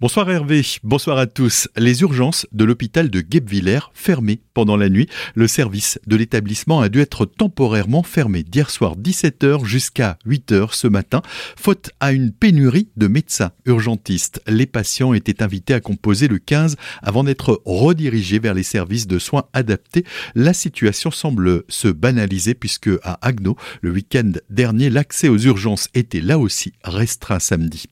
Bonsoir Hervé, bonsoir à tous. Les urgences de l'hôpital de Guebwiller fermées pendant la nuit. Le service de l'établissement a dû être temporairement fermé d'hier soir 17h jusqu'à 8h ce matin, faute à une pénurie de médecins urgentistes. Les patients étaient invités à composer le 15 avant d'être redirigés vers les services de soins adaptés. La situation semble se banaliser puisque à Agno, le week-end dernier, l'accès aux urgences était là aussi restreint samedi.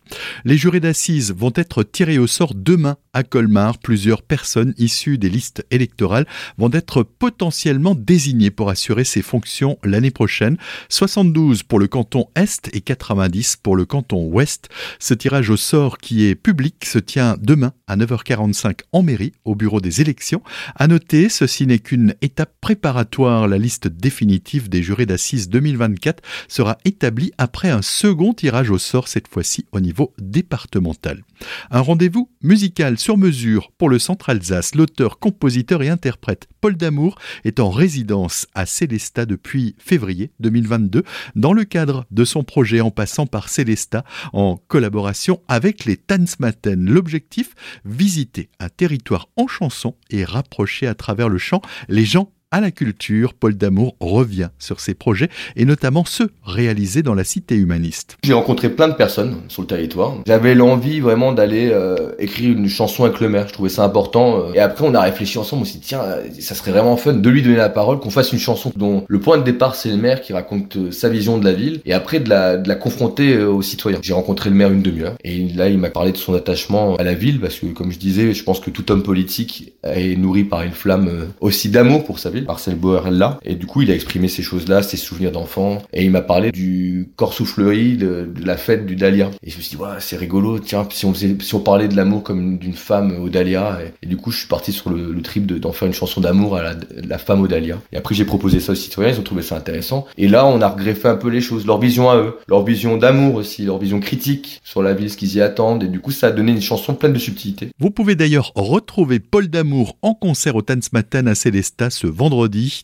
Les jurés d'assises vont être tirés au sort demain à Colmar. Plusieurs personnes issues des listes électorales vont être potentiellement désignées pour assurer ces fonctions l'année prochaine. 72 pour le canton Est et 90 pour le canton Ouest. Ce tirage au sort qui est public se tient demain à 9h45 en mairie au bureau des élections. À noter, ceci n'est qu'une étape préparatoire. La liste définitive des jurés d'assises 2024 sera établie après un second tirage au sort, cette fois-ci au niveau départemental. Rendez-vous musical sur mesure pour le Centre Alsace. L'auteur, compositeur et interprète Paul Damour est en résidence à Célestat depuis février 2022 dans le cadre de son projet en passant par Célestat en collaboration avec les Tanzmatten. L'objectif, visiter un territoire en chanson et rapprocher à travers le chant les gens à la culture, Paul Damour revient sur ses projets et notamment ceux réalisés dans la cité humaniste. J'ai rencontré plein de personnes sur le territoire. J'avais l'envie vraiment d'aller euh, écrire une chanson avec le maire. Je trouvais ça important. Euh. Et après, on a réfléchi ensemble. On s'est dit, tiens, ça serait vraiment fun de lui donner la parole, qu'on fasse une chanson dont le point de départ, c'est le maire qui raconte euh, sa vision de la ville et après de la confronter aux citoyens. J'ai rencontré le maire une demi-heure et là, il m'a parlé de son attachement à la ville parce que, comme je disais, je pense que tout homme politique est nourri par une flamme aussi d'amour pour sa ville. Marcel Bauer là. Et du coup, il a exprimé ces choses-là, ses souvenirs d'enfant. Et il m'a parlé du corps soufflerie, de, la fête du Dahlia. Et je me suis dit, ouais, c'est rigolo. Tiens, si on, si on parlait de l'amour comme d'une femme au Dahlia. Et, du coup, je suis parti sur le, trip d'en faire une chanson d'amour à la, femme au Dahlia. Et après, j'ai proposé ça aux citoyens. Ils ont trouvé ça intéressant. Et là, on a regreffé un peu les choses, leur vision à eux, leur vision d'amour aussi, leur vision critique sur la ville, ce qu'ils y attendent. Et du coup, ça a donné une chanson pleine de subtilité. Vous pouvez d'ailleurs retrouver Paul Damour en concert au Tanzmatten à Célestat ce vendredi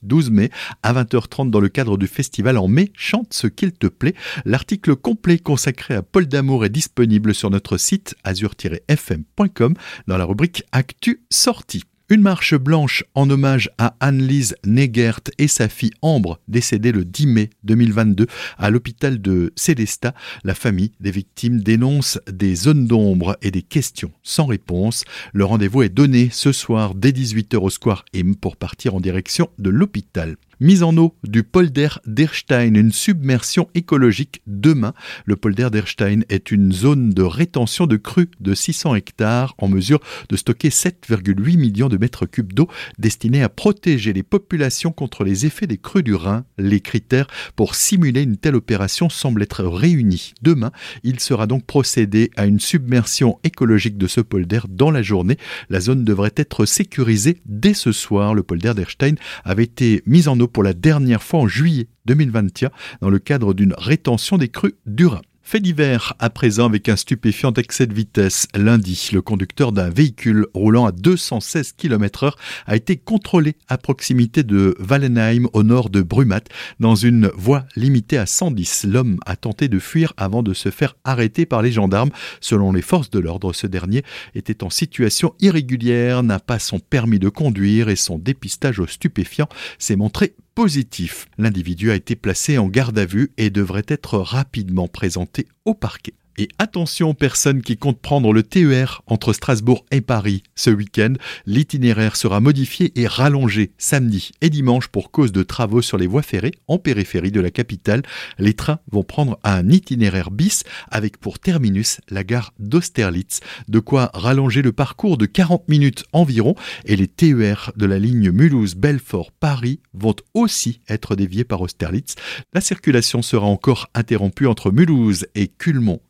12 mai à 20h30 dans le cadre du festival En mai, chante ce qu'il te plaît. L'article complet consacré à Paul Damour est disponible sur notre site azur-fm.com dans la rubrique Actu sortie. Une marche blanche en hommage à Anne-Lise Negert et sa fille Ambre, décédée le 10 mai 2022 à l'hôpital de Célestat. La famille des victimes dénonce des zones d'ombre et des questions sans réponse. Le rendez-vous est donné ce soir dès 18h au Square M pour partir en direction de l'hôpital. Mise en eau du polder d'Erstein, une submersion écologique demain. Le polder d'Erstein est une zone de rétention de crues de 600 hectares en mesure de stocker 7,8 millions de mètres cubes d'eau destinée à protéger les populations contre les effets des crues du Rhin. Les critères pour simuler une telle opération semblent être réunis. Demain, il sera donc procédé à une submersion écologique de ce polder dans la journée. La zone devrait être sécurisée dès ce soir. Le polder d'Erstein avait été mis en eau pour la dernière fois en juillet 2021 dans le cadre d'une rétention des crues du Rhin. Fait divers à présent avec un stupéfiant excès de vitesse. Lundi, le conducteur d'un véhicule roulant à 216 km/h a été contrôlé à proximité de Wallenheim au nord de Brumat dans une voie limitée à 110. L'homme a tenté de fuir avant de se faire arrêter par les gendarmes. Selon les forces de l'ordre, ce dernier était en situation irrégulière, n'a pas son permis de conduire et son dépistage aux stupéfiants s'est montré positif. L'individu a été placé en garde à vue et devrait être rapidement présenté au parquet. Et attention aux personnes qui comptent prendre le TER entre Strasbourg et Paris ce week-end. L'itinéraire sera modifié et rallongé samedi et dimanche pour cause de travaux sur les voies ferrées en périphérie de la capitale. Les trains vont prendre un itinéraire bis avec pour terminus la gare d'Austerlitz. De quoi rallonger le parcours de 40 minutes environ et les TER de la ligne Mulhouse-Belfort-Paris vont aussi être déviés par Austerlitz. La circulation sera encore interrompue entre Mulhouse et Culmont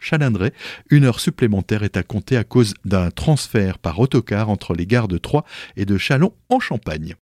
une heure supplémentaire est à compter à cause d'un transfert par autocar entre les gares de Troyes et de Chalon en Champagne.